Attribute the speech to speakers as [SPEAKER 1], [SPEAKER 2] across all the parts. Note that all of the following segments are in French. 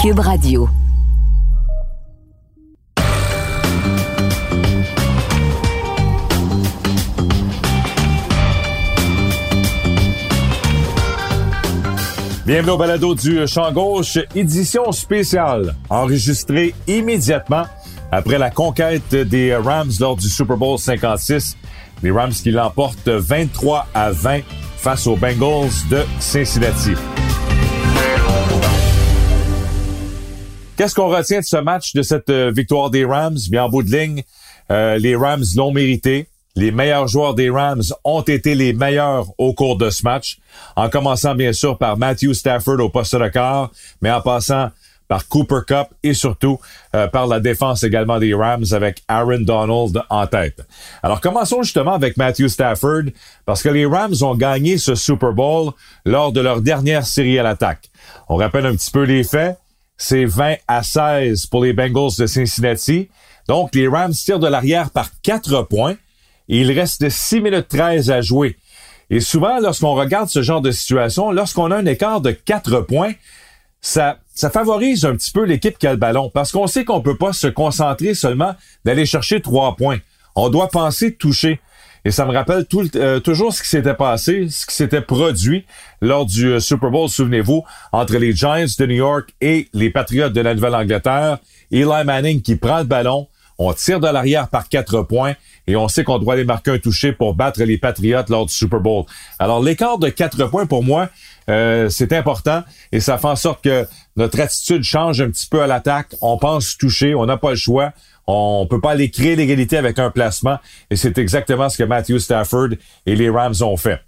[SPEAKER 1] Cube Radio.
[SPEAKER 2] Bienvenue au balado du Champ Gauche, édition spéciale, enregistrée immédiatement après la conquête des Rams lors du Super Bowl 56. Les Rams qui l'emportent 23 à 20 face aux Bengals de Cincinnati. Qu'est-ce qu'on retient de ce match, de cette euh, victoire des Rams? Bien, en bout de ligne, euh, les Rams l'ont mérité. Les meilleurs joueurs des Rams ont été les meilleurs au cours de ce match, en commençant bien sûr par Matthew Stafford au poste de quart, mais en passant par Cooper Cup et surtout euh, par la défense également des Rams avec Aaron Donald en tête. Alors commençons justement avec Matthew Stafford parce que les Rams ont gagné ce Super Bowl lors de leur dernière série à l'attaque. On rappelle un petit peu les faits. C'est 20 à 16 pour les Bengals de Cincinnati. Donc les Rams tirent de l'arrière par 4 points et il reste 6 minutes 13 à jouer. Et souvent, lorsqu'on regarde ce genre de situation, lorsqu'on a un écart de 4 points, ça, ça favorise un petit peu l'équipe qui a le ballon parce qu'on sait qu'on peut pas se concentrer seulement d'aller chercher trois points. On doit penser toucher. Et ça me rappelle euh, toujours ce qui s'était passé, ce qui s'était produit lors du euh, Super Bowl, souvenez-vous, entre les Giants de New York et les Patriots de la Nouvelle-Angleterre. Eli Manning qui prend le ballon, on tire de l'arrière par quatre points et on sait qu'on doit aller marquer un toucher pour battre les Patriots lors du Super Bowl. Alors l'écart de quatre points pour moi, euh, c'est important et ça fait en sorte que notre attitude change un petit peu à l'attaque. On pense toucher, on n'a pas le choix. On peut pas aller créer l'égalité avec un placement et c'est exactement ce que Matthew Stafford et les Rams ont fait.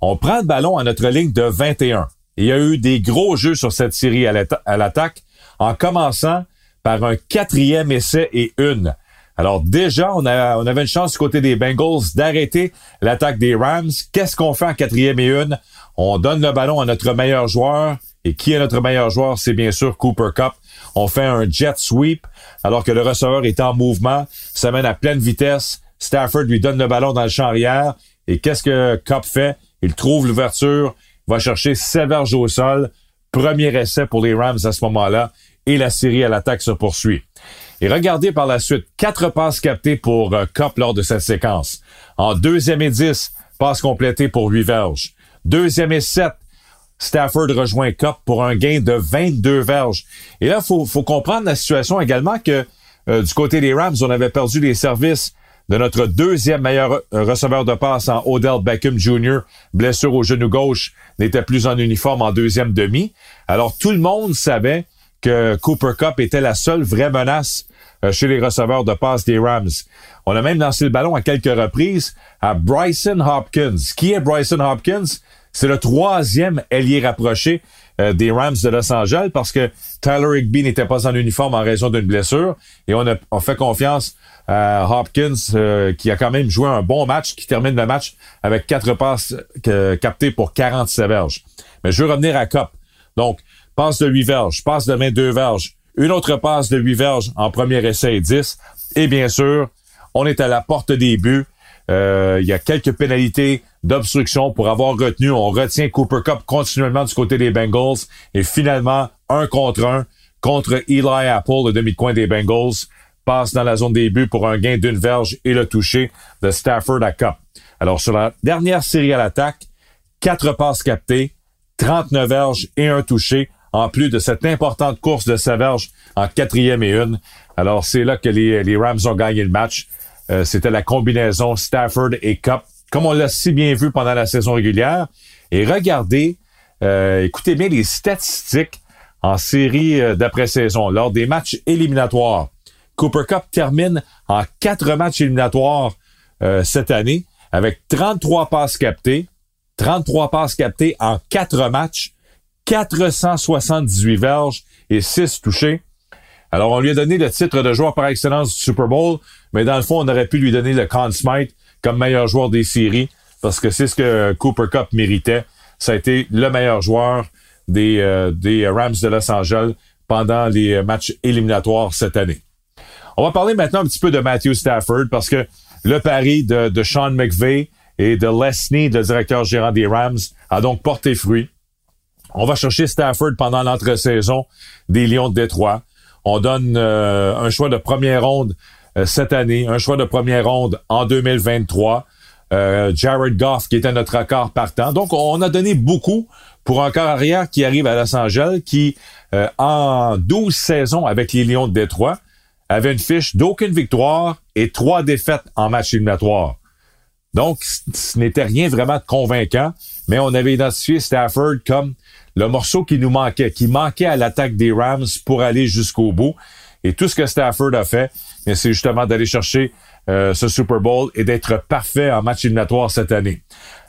[SPEAKER 2] On prend le ballon à notre ligne de 21. il y a eu des gros jeux sur cette série à l'attaque en commençant par un quatrième essai et une. Alors déjà, on, avait une chance du côté des Bengals d'arrêter l'attaque des Rams. Qu'est-ce qu'on fait en quatrième et une? On donne le ballon à notre meilleur joueur. Et qui est notre meilleur joueur? C'est bien sûr Cooper Cup. On fait un jet sweep alors que le receveur est en mouvement, ça mène à pleine vitesse. Stafford lui donne le ballon dans le champ arrière. Et qu'est-ce que Cup fait? Il trouve l'ouverture, va chercher verges au sol. Premier essai pour les Rams à ce moment-là. Et la série à l'attaque se poursuit. Et regardez par la suite, quatre passes captées pour euh, Cup lors de cette séquence. En deuxième et dix, passe complétée pour huit verges. Deuxième et sept, Stafford rejoint Cup pour un gain de 22 verges. Et là, faut, faut comprendre la situation également que euh, du côté des Rams, on avait perdu les services de notre deuxième meilleur euh, receveur de passe en Odell Beckham Jr., blessure au genou gauche, n'était plus en uniforme en deuxième demi. Alors tout le monde savait que Cooper Cup était la seule vraie menace euh, chez les receveurs de passe des Rams. On a même lancé le ballon à quelques reprises à Bryson Hopkins. Qui est Bryson Hopkins? C'est le troisième ailier rapproché euh, des Rams de Los Angeles parce que Tyler Higby n'était pas en uniforme en raison d'une blessure et on a fait confiance à Hopkins euh, qui a quand même joué un bon match, qui termine le match avec quatre passes captées pour 47 verges. Mais je veux revenir à Cop. Donc, passe de 8 verges, passe de 22 verges, une autre passe de 8 verges en premier essai et 10. Et bien sûr, on est à la porte des buts. Euh, il y a quelques pénalités d'obstruction pour avoir retenu. On retient Cooper Cup continuellement du côté des Bengals. Et finalement, un contre un contre Eli Apple, le demi-coin des Bengals, passe dans la zone des buts pour un gain d'une verge et le toucher de Stafford à Cup. Alors, sur la dernière série à l'attaque, quatre passes captées, 39 verges et un touché en plus de cette importante course de Saverge en quatrième et une. Alors, c'est là que les, Rams ont gagné le match. Euh, c'était la combinaison Stafford et Cup, comme on l'a si bien vu pendant la saison régulière. Et regardez, euh, écoutez bien les statistiques en série euh, d'après-saison lors des matchs éliminatoires. Cooper Cup termine en quatre matchs éliminatoires cette année avec 33 passes captées, 33 passes captées en quatre matchs 478 verges et 6 touchés. Alors, on lui a donné le titre de joueur par excellence du Super Bowl, mais dans le fond, on aurait pu lui donner le Conn Smythe comme meilleur joueur des séries, parce que c'est ce que Cooper Cup méritait. Ça a été le meilleur joueur des, euh, des Rams de Los Angeles pendant les matchs éliminatoires cette année. On va parler maintenant un petit peu de Matthew Stafford, parce que le pari de, de Sean McVay et de Lesney, le directeur gérant des Rams, a donc porté fruit. On va chercher Stafford pendant l'entre-saison des Lions de Détroit. On donne euh, un choix de première ronde cette année, un choix de première ronde en 2023. Euh, Jared Goff qui était notre accord partant. Donc, on a donné beaucoup pour un corps arrière qui arrive à Los Angeles, qui, en 12 saisons avec les Lions de Détroit, avait une fiche d'aucune victoire et trois défaites en match éliminatoire. Donc, ce n'était rien vraiment de convaincant, mais on avait identifié Stafford comme le morceau qui nous manquait, qui manquait à l'attaque des Rams pour aller jusqu'au bout. Et tout ce que Stafford a fait, c'est justement d'aller chercher euh, ce Super Bowl et d'être parfait en match éliminatoire cette année.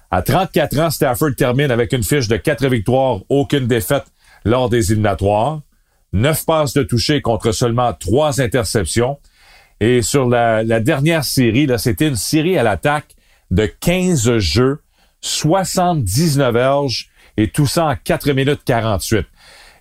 [SPEAKER 2] À 34 ans, Stafford termine avec une fiche de 4 victoires, aucune défaite lors des éliminatoires. 9 passes de toucher contre seulement 3 interceptions. Et sur la, la dernière série, c'était une série à l'attaque de 15 jeux, 79 verges et tout ça en 4 minutes 48.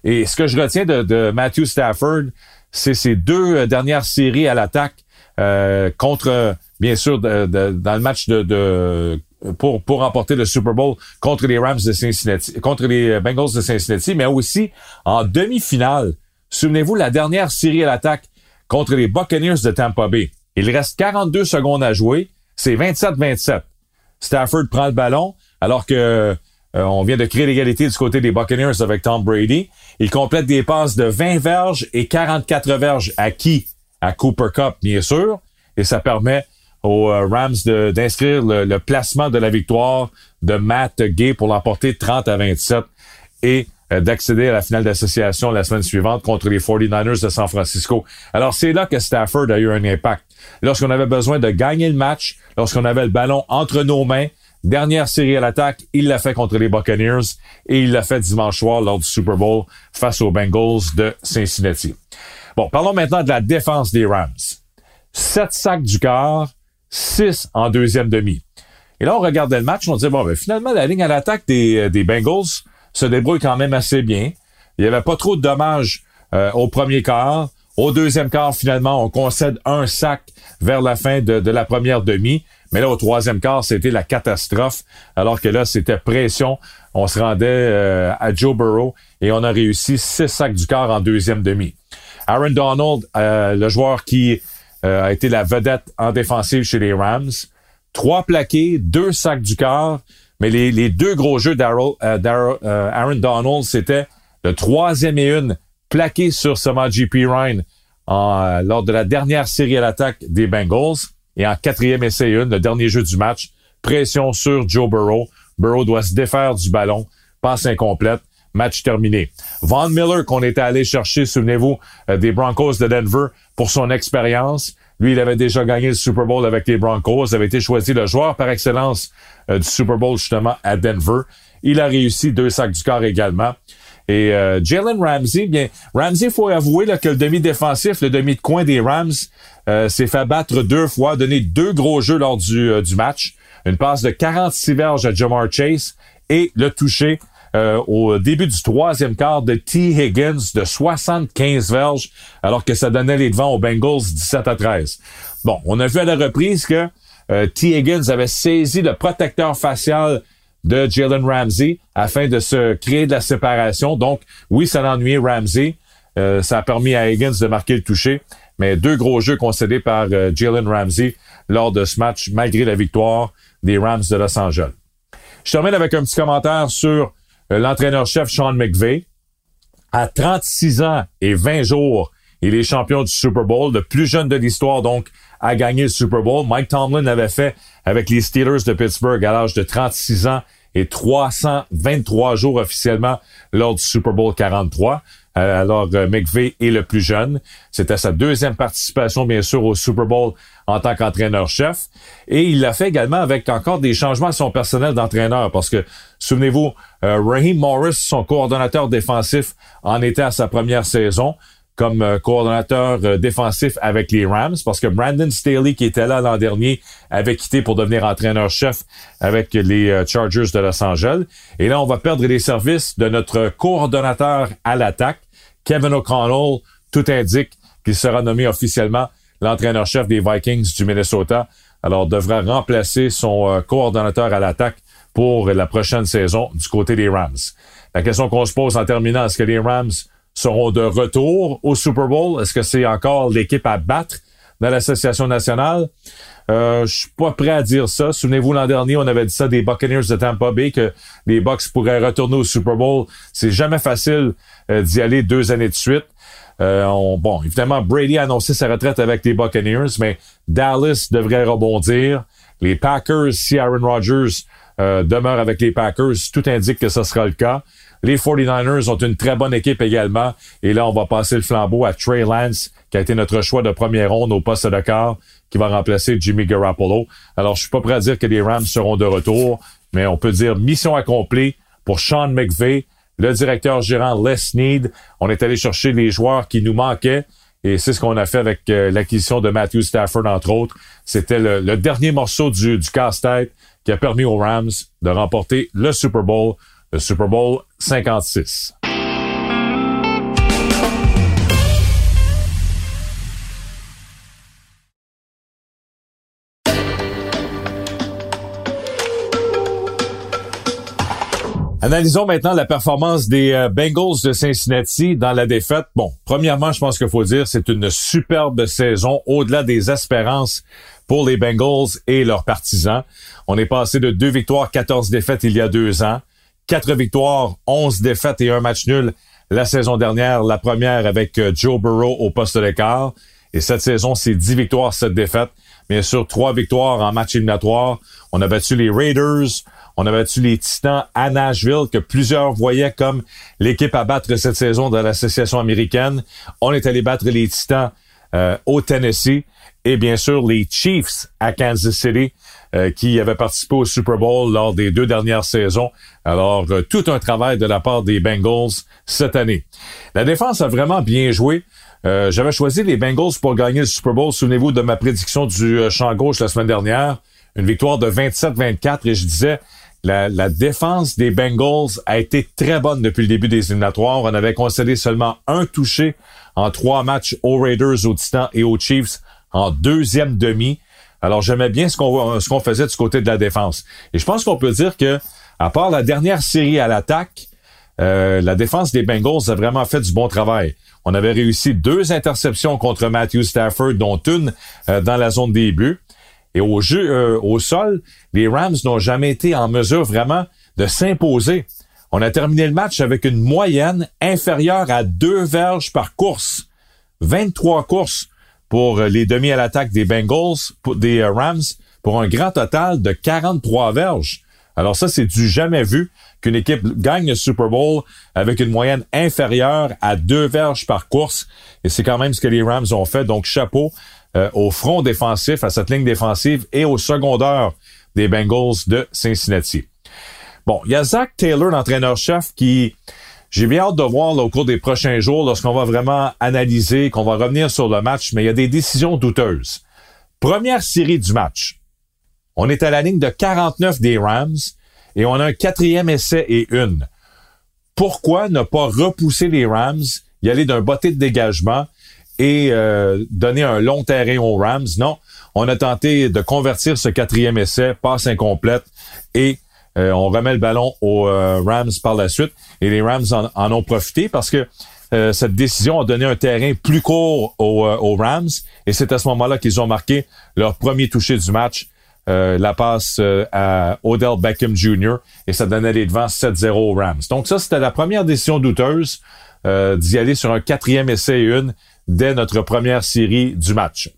[SPEAKER 2] Et ce que je retiens de, Matthew Stafford, c'est ses deux euh, dernières séries à l'attaque euh, contre, bien sûr, dans le match de, pour, pour remporter le Super Bowl contre les Rams de Cincinnati, contre les Bengals de Cincinnati, mais aussi en demi-finale. Souvenez-vous, la dernière série à l'attaque contre les Buccaneers de Tampa Bay. Il reste 42 secondes à jouer. C'est 27-27. Stafford prend le ballon alors que euh, on vient de créer l'égalité du côté des Buccaneers avec Tom Brady. Il complète des passes de 20 verges et 44 verges à qui? À Cooper Cup, bien sûr. Et ça permet aux euh, Rams d'inscrire le, placement de la victoire de Matt Gay pour l'emporter 30 à 27 et euh, d'accéder à la finale d'association la semaine suivante contre les 49ers de San Francisco. Alors c'est là que Stafford a eu un impact. Lorsqu'on avait besoin de gagner le match, lorsqu'on avait le ballon entre nos mains, Dernière série à l'attaque, il l'a fait contre les Buccaneers et il l'a fait dimanche soir lors du Super Bowl face aux Bengals de Cincinnati. Bon, parlons maintenant de la défense des Rams. Sept sacs du quart, six en deuxième demi. Et là, on regardait le match, on disait, bon, ben, finalement, la ligne à l'attaque des, euh, des Bengals se débrouille quand même assez bien. Il n'y avait pas trop de dommages euh, au premier quart. Au deuxième quart, finalement, on concède un sac vers la fin de la première demi. Mais là, au troisième quart, c'était la catastrophe, alors que là, c'était pression. On se rendait euh, à Joe Burrow et on a réussi six sacs du quart en deuxième demi. Aaron Donald, euh, le joueur qui euh, a été la vedette en défensive chez les Rams, trois plaqués, deux sacs du quart, mais les, deux gros jeux d'Aaron Donald, c'était le troisième et une plaqué sur Samaji P. Ryan lors de la dernière série à l'attaque des Bengals. Et en quatrième essai une, le dernier jeu du match, pression sur Joe Burrow. Burrow doit se défaire du ballon, passe incomplète, match terminé. Von Miller qu'on était allé chercher, souvenez-vous, euh, des Broncos de Denver pour son expérience. Lui, il avait déjà gagné le Super Bowl avec les Broncos, il avait été choisi le joueur par excellence euh, du Super Bowl justement à Denver. Il a réussi deux sacs du corps également. Et euh, Jalen Ramsey, bien, Ramsey, faut avouer là, que le demi-défensif, le demi de coin des Rams, euh, s'est fait battre deux fois, donné deux gros jeux lors du, euh, du match. Une passe de 46 verges à Jamar Chase et le toucher au début du troisième quart de T. Higgins de 75 verges, alors que ça donnait les devants aux Bengals 17 à 13. Bon, on a vu à la reprise que T. Higgins avait saisi le protecteur facial de Jalen Ramsey afin de se créer de la séparation. Donc, oui, ça a ennuyé Ramsey. Euh, ça a permis à Higgins de marquer le toucher. Mais deux gros jeux concédés par euh, Jalen Ramsey lors de ce match, malgré la victoire des Rams de Los Angeles. Je termine avec un petit commentaire sur euh, l'entraîneur-chef Sean McVay. À 36 ans et 20 jours, il est champion du Super Bowl, le plus jeune de l'histoire, donc, à gagner le Super Bowl. Mike Tomlin l'avait fait avec les Steelers de Pittsburgh à l'âge de 36 ans et 323 jours officiellement lors du Super Bowl 43. Euh, alors, euh, McVeigh est le plus jeune. C'était sa deuxième participation, bien sûr, au Super Bowl en tant qu'entraîneur-chef. Et il l'a fait également avec encore des changements à son personnel d'entraîneur. Parce que, souvenez-vous, euh, Raheem Morris, son coordonnateur défensif, en était à sa première saison comme euh, coordonnateur euh, défensif avec les Rams parce que Brandon Staley, qui était là l'an dernier, avait quitté pour devenir entraîneur-chef avec les euh, Chargers de Los Angeles. Et là, on va perdre les services de notre coordonnateur à l'attaque, Kevin O'Connell. Tout indique qu'il sera nommé officiellement l'entraîneur-chef des Vikings du Minnesota. Alors, devra remplacer son coordonnateur à l'attaque pour la prochaine saison du côté des Rams. La question qu'on se pose en terminant, est-ce que les Rams seront de retour au Super Bowl? Est-ce que c'est encore l'équipe à battre dans l'Association nationale? Euh, je suis pas prêt à dire ça. Souvenez-vous, l'an dernier, on avait dit ça des Buccaneers de Tampa Bay, que les Bucks pourraient retourner au Super Bowl. C'est jamais facile euh, d'y aller deux années de suite. Euh, bon, évidemment, Brady a annoncé sa retraite avec les Buccaneers, mais Dallas devrait rebondir. Les Packers, si Aaron Rodgers euh, demeure avec les Packers, tout indique que ce sera le cas. Les 49ers ont une très bonne équipe également. Et là, on va passer le flambeau à Trey Lance, qui a été notre choix de première ronde au poste de quart, qui va remplacer Jimmy Garoppolo. Alors, je suis pas prêt à dire que les Rams seront de retour, mais on peut dire mission accomplie pour Sean McVay, le directeur gérant Les Need. On est allé chercher les joueurs qui nous manquaient. Et c'est ce qu'on a fait avec euh, l'acquisition de Matthew Stafford, entre autres. C'était le, dernier morceau du, du casse-tête qui a permis aux Rams de remporter le Super Bowl, Super Bowl 56. Analysons maintenant la performance des euh, Bengals de Cincinnati dans la défaite. Bon, premièrement, je pense qu'il faut dire c'est une superbe saison au-delà des espérances pour les Bengals et leurs partisans. On est passé de deux victoires, 14 défaites il y a deux ans, quatre victoires, 11 défaites et un match nul la saison dernière, la première avec euh, Joe Burrow au poste d'écart. Et cette saison, c'est 10 victoires, 7 défaites. Bien sûr, trois victoires en match éliminatoire. On a battu les Raiders, on a battu les Titans à Nashville, que plusieurs voyaient comme l'équipe à battre cette saison dans l'association américaine. On est allé battre les Titans euh, au Tennessee et bien sûr les Chiefs à Kansas City euh, qui avaient participé au Super Bowl lors des deux dernières saisons. Alors, euh, tout un travail de la part des Bengals cette année. La défense a vraiment bien joué. J'avais choisi les Bengals pour gagner le Super Bowl. Souvenez-vous de ma prédiction du champ gauche la semaine dernière. Une victoire de 27-24 et je disais, la, défense des Bengals a été très bonne depuis le début des éliminatoires. On avait concédé seulement un touché en trois matchs aux Raiders, aux Titans et aux Chiefs en deuxième demi. Alors j'aimais bien ce qu'on ce qu'on faisait du côté de la défense. Et je pense qu'on peut dire que à part la dernière série à l'attaque, euh, la défense des Bengals a vraiment fait du bon travail. On avait réussi deux interceptions contre Matthew Stafford, dont une euh, dans la zone des buts. Et au jeu, euh, au sol, les Rams n'ont jamais été en mesure vraiment de s'imposer. On a terminé le match avec une moyenne inférieure à deux verges par course. 23 courses pour les demi à l'attaque des Bengals, des euh, Rams, pour un grand total de 43 verges. Alors ça, c'est du jamais vu qu'une équipe gagne le Super Bowl avec une moyenne inférieure à deux verges par course. Et c'est quand même ce que les Rams ont fait. Donc, chapeau euh, au front défensif, à cette ligne défensive et au secondaire des Bengals de Cincinnati. Bon, il y a Zach Taylor, l'entraîneur-chef, qui j'ai bien hâte de voir au cours des prochains jours lorsqu'on va vraiment analyser, qu'on va revenir sur le match, mais il y a des décisions douteuses. Première série du match. On est à la ligne de 49 des Rams et on a un quatrième essai et une. Pourquoi ne pas repousser les Rams, y aller d'un botté de dégagement et euh, donner un long terrain aux Rams? Non, on a tenté de convertir ce quatrième essai, passe incomplète, et euh, on remet le ballon aux euh, Rams par la suite. Et les Rams en, ont profité parce que cette décision a donné un terrain plus court aux, Rams. Et c'est à ce moment-là qu'ils ont marqué leur premier touché du match. la passe à Odell Beckham Jr. et ça donnait les devants 7-0 aux Rams. Donc ça, c'était la première décision douteuse d'y aller sur un quatrième essai et une dès notre première série du match.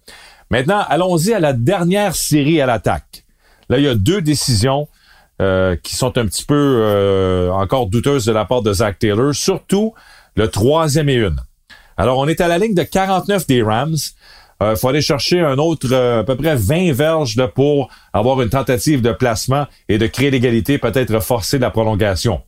[SPEAKER 2] Maintenant, allons-y à la dernière série à l'attaque. Là, il y a deux décisions euh, qui sont un petit peu euh, encore douteuses de la part de Zach Taylor, surtout le troisième et une. Alors, on est à la ligne de 49 des Rams. Il euh, faut aller chercher un autre à peu près 20 verges de pour avoir une tentative de placement et de créer l'égalité, peut-être forcer la prolongation.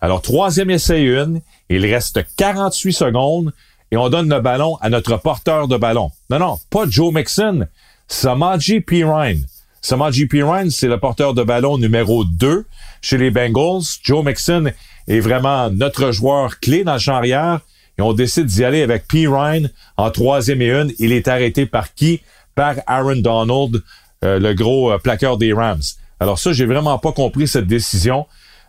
[SPEAKER 2] Alors, troisième essai une, il reste 48 secondes et on donne le ballon à notre porteur de ballon. Non, non, pas Joe Mixon, Samaji Pirine. Samaji Pirine, c'est le porteur de ballon numéro 2 chez les Bengals. Joe Mixon est vraiment notre joueur clé dans le champ arrière. Et on décide d'y aller avec Pirine en troisième et une. Il est arrêté par qui? Par Aaron Donald, euh, le gros euh, plaqueur des Rams. Alors ça, j'ai vraiment pas compris cette décision.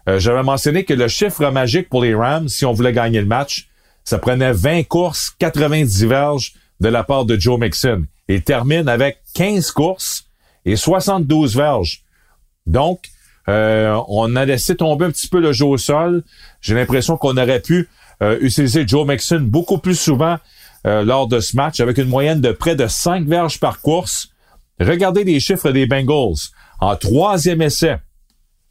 [SPEAKER 2] Euh, j'avais mentionné que le chiffre magique pour les Rams, si on voulait gagner le match, ça prenait 20 courses, 90 verges de la part de Joe Mixon. Il termine avec 15 courses et 72 verges. Donc, euh, on a laissé tomber un petit peu le jeu au sol. J'ai l'impression qu'on aurait pu euh, utiliser Joe Mixon beaucoup plus souvent euh, lors de ce match avec une moyenne de près de 5 verges par course. Regardez les chiffres des Bengals. En troisième essai,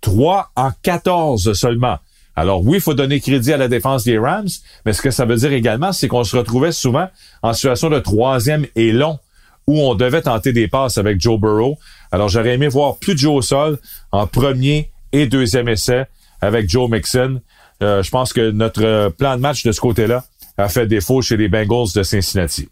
[SPEAKER 2] 3 en 14 seulement. Alors oui, il faut donner crédit à la défense des Rams, mais ce que ça veut dire également, c'est qu'on se retrouvait souvent en situation de troisième et long, où on devait tenter des passes avec Joe Burrow. Alors j'aurais aimé voir plus de Joe au sol en premier et deuxième essai avec Joe Mixon. Euh, je pense que notre plan de match de ce côté-là a fait défaut chez les Bengals de Cincinnati.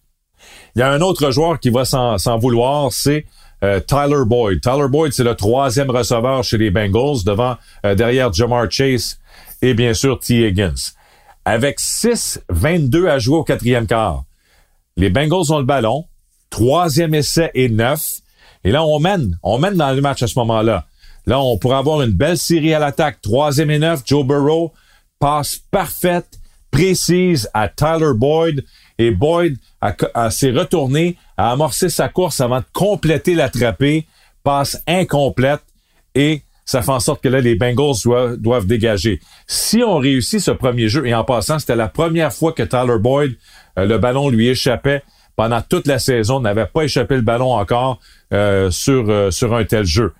[SPEAKER 2] Il y a un autre joueur qui va s'en vouloir, c'est euh, Tyler Boyd. Tyler Boyd, c'est le troisième receveur chez les Bengals, devant euh, derrière Jamar Chase et bien sûr T. Higgins. Avec 6-22 à jouer au quatrième quart, les Bengals ont le ballon, troisième essai et neuf. Et là, on mène, on mène dans le match à ce moment-là. Là, on pourrait avoir une belle série à l'attaque. Troisième et neuf, Joe Burrow, passe parfaite, précise à Tyler Boyd. Et Boyd s'est retourné, a amorcé sa course avant de compléter l'attrapé, passe incomplète et ça fait en sorte que là, les Bengals doivent, dégager. Si on réussit ce premier jeu, et en passant, c'était la première fois que Tyler Boyd, euh, le ballon lui échappait pendant toute la saison, n'avait pas échappé le ballon encore euh, sur, euh, sur un tel jeu.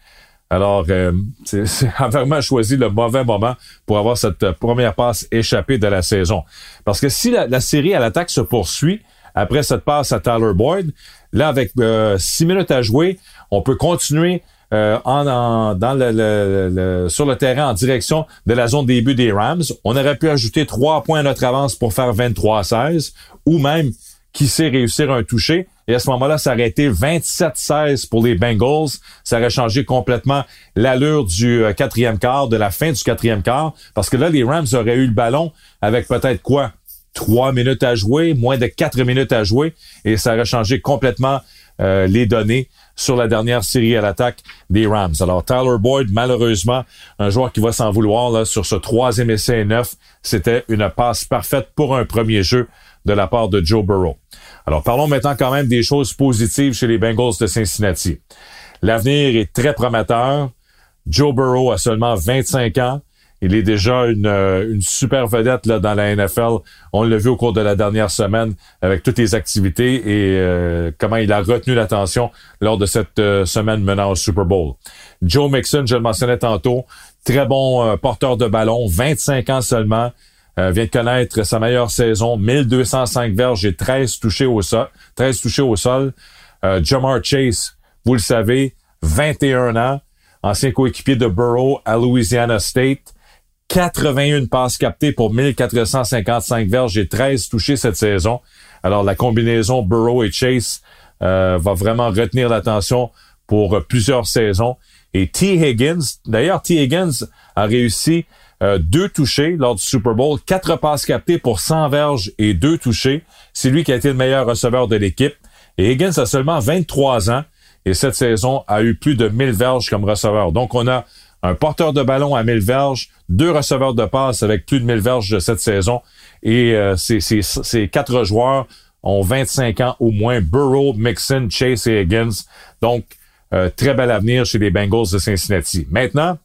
[SPEAKER 2] Alors, c'est a vraiment choisi le mauvais moment pour avoir cette première passe échappée de la saison. Parce que si la, la série à l'attaque se poursuit, après cette passe à Tyler Boyd, là, avec six minutes à jouer, on peut continuer euh, en, dans le, sur le terrain en direction de la zone début des Rams. On aurait pu ajouter trois points à notre avance pour faire 23-16 ou même, qui sait, réussir un toucher. Et à ce moment-là, ça aurait été 27-16 pour les Bengals. Ça aurait changé complètement l'allure du euh, quatrième quart, de la fin du quatrième quart. Parce que là, les Rams auraient eu le ballon avec peut-être quoi? Trois minutes à jouer, moins de quatre minutes à jouer. Et ça aurait changé complètement euh, les données sur la dernière série à l'attaque des Rams. Alors, Tyler Boyd, malheureusement, un joueur qui va s'en vouloir sur ce troisième essai neuf, c'était une passe parfaite pour un premier jeu de la part de Joe Burrow. Alors, parlons maintenant quand même des choses positives chez les Bengals de Cincinnati. L'avenir est très prometteur. Joe Burrow a seulement 25 ans. Il est déjà une, euh, une super vedette là, dans la NFL. On l'a vu au cours de la dernière semaine avec toutes les activités et euh, comment il a retenu l'attention lors de cette euh, semaine menant au Super Bowl. Joe Mixon, je le mentionnais tantôt, très bon porteur de ballon, 25 ans seulement. vient de connaître sa meilleure saison, 1205 verges et 13 touchés au sol. 13 touchés au sol. Jamar Chase, vous le savez, 21 ans, ancien coéquipier de Burrow à Louisiana State. 81 passes captées pour 1455 verges et 13 touchés cette saison. Alors la combinaison Burrow et Chase euh, va vraiment retenir l'attention pour plusieurs saisons. Et T. Higgins, d'ailleurs T. Higgins a réussi euh, deux touchés lors du Super Bowl, quatre passes captées pour 100 verges et deux touchés. C'est lui qui a été le meilleur receveur de l'équipe. Et Higgins a seulement 23 ans et cette saison a eu plus de 1000 verges comme receveur. Donc on a un porteur de ballon à 1000 verges, deux receveurs de passe avec plus de 1000 verges de cette saison. Et euh, ces, quatre joueurs ont 25 ans au moins. Burrow, Mixon, Chase et Higgins. Donc, euh, très bel avenir chez les Bengals de Cincinnati. Maintenant,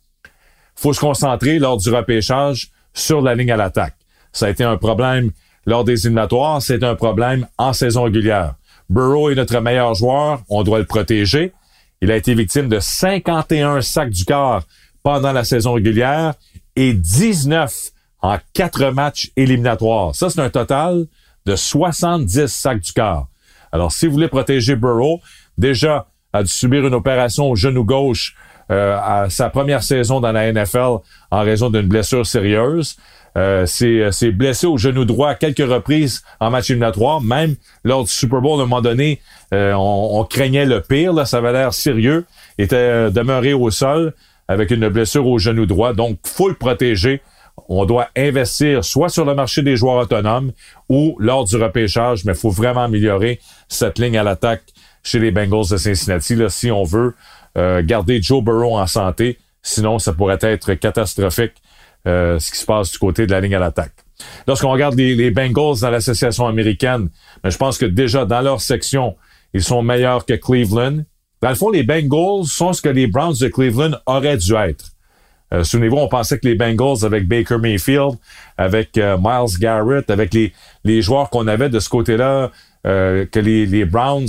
[SPEAKER 2] faut se concentrer lors du repêchage sur la ligne à l'attaque. Ça a été un problème lors des éliminatoires, c'est un problème en saison régulière. Burrow est notre meilleur joueur, on doit le protéger. Il a été victime de 51 sacs du corps pendant la saison régulière et 19 en quatre matchs éliminatoires. Ça, c'est un total de 70 sacs du corps. Alors, si vous voulez protéger Burrow, déjà, a dû subir une opération au genou gauche euh, à sa première saison dans la NFL en raison d'une blessure sérieuse. Euh, c'est blessé au genou droit à quelques reprises en match éliminatoire. Même lors du Super Bowl, à un moment donné, euh, on, craignait le pire. Là, ça avait l'air sérieux. Il était euh, demeuré au sol avec une blessure au genou droit. Donc, faut le protéger. On doit investir soit sur le marché des joueurs autonomes ou lors du repêchage, mais il faut vraiment améliorer cette ligne à l'attaque chez les Bengals de Cincinnati si on veut euh, garder Joe Burrow en santé. Sinon, ça pourrait être catastrophique ce qui se passe du côté de la ligne à l'attaque. Lorsqu'on regarde les, Bengals dans l'association américaine, ben, je pense que déjà dans leur section, ils sont meilleurs que Cleveland. Dans le fond, les Bengals sont ce que les Browns de Cleveland auraient dû être. Euh, Souvenez-vous, on pensait que les Bengals, avec Baker Mayfield, avec euh, Miles Garrett, avec les, joueurs qu'on avait de ce côté-là, euh, que les, les Browns,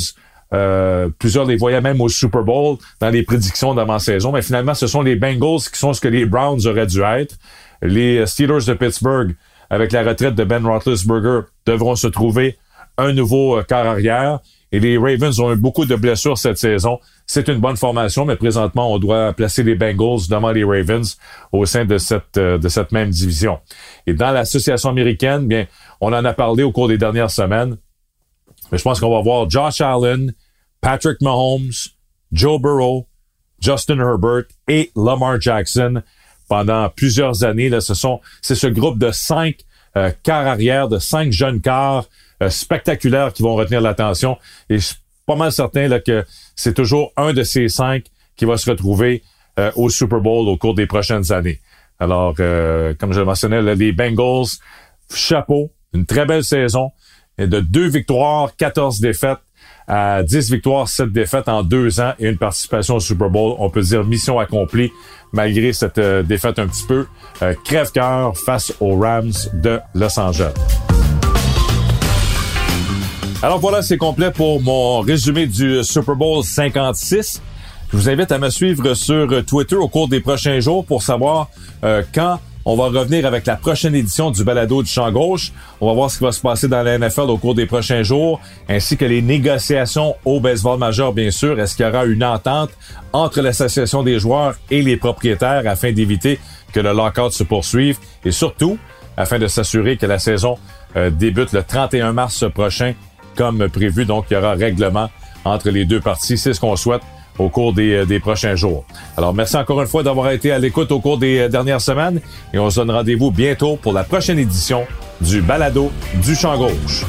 [SPEAKER 2] plusieurs les voyaient même au Super Bowl dans les prédictions d'avant-saison, mais finalement, ce sont les Bengals qui sont ce que les Browns auraient dû être. Les Steelers de Pittsburgh, avec la retraite de Ben Roethlisberger, devront se trouver un nouveau quart arrière. Et les Ravens ont eu beaucoup de blessures cette saison. C'est une bonne formation, mais présentement, on doit placer les Bengals devant les Ravens au sein de cette, euh, de cette même division. Et dans l'association américaine, bien, on en a parlé au cours des dernières semaines. Mais je pense qu'on va voir Josh Allen, Patrick Mahomes, Joe Burrow, Justin Herbert et Lamar Jackson pendant plusieurs années. Là, ce sont, c'est ce groupe de cinq euh, arrière, de cinq jeunes quarts euh, spectaculaires qui vont retenir l'attention. Et je suis pas mal certain là, que c'est toujours un de ces cinq qui va se retrouver euh, au Super Bowl au cours des prochaines années. Alors, euh, comme je le mentionnais, les Bengals, chapeau, une très belle saison. De deux victoires, 14 défaites à 10 victoires, 7 défaites en deux ans et une participation au Super Bowl. On peut dire mission accomplie malgré cette euh, défaite un petit peu crève-cœur face aux Rams de Los Angeles. Alors voilà, c'est complet pour mon résumé du Super Bowl 56. Je vous invite à me suivre sur Twitter au cours des prochains jours pour savoir euh, quand on va revenir avec la prochaine édition du balado du champ gauche. On va voir ce qui va se passer dans la NFL au cours des prochains jours, ainsi que les négociations au baseball majeur, bien sûr. Est-ce qu'il y aura une entente entre l'association des joueurs et les propriétaires afin d'éviter que le lockout se poursuive? Et surtout afin de s'assurer que la saison euh, débute le 31 mars prochain comme prévu. Donc, il y aura règlement entre les deux parties. C'est ce qu'on souhaite au cours des, euh, des, prochains jours. Alors, merci encore une fois d'avoir été à l'écoute au cours des euh, dernières semaines et on se donne rendez-vous bientôt pour la prochaine édition du Balado du Champ Gauche.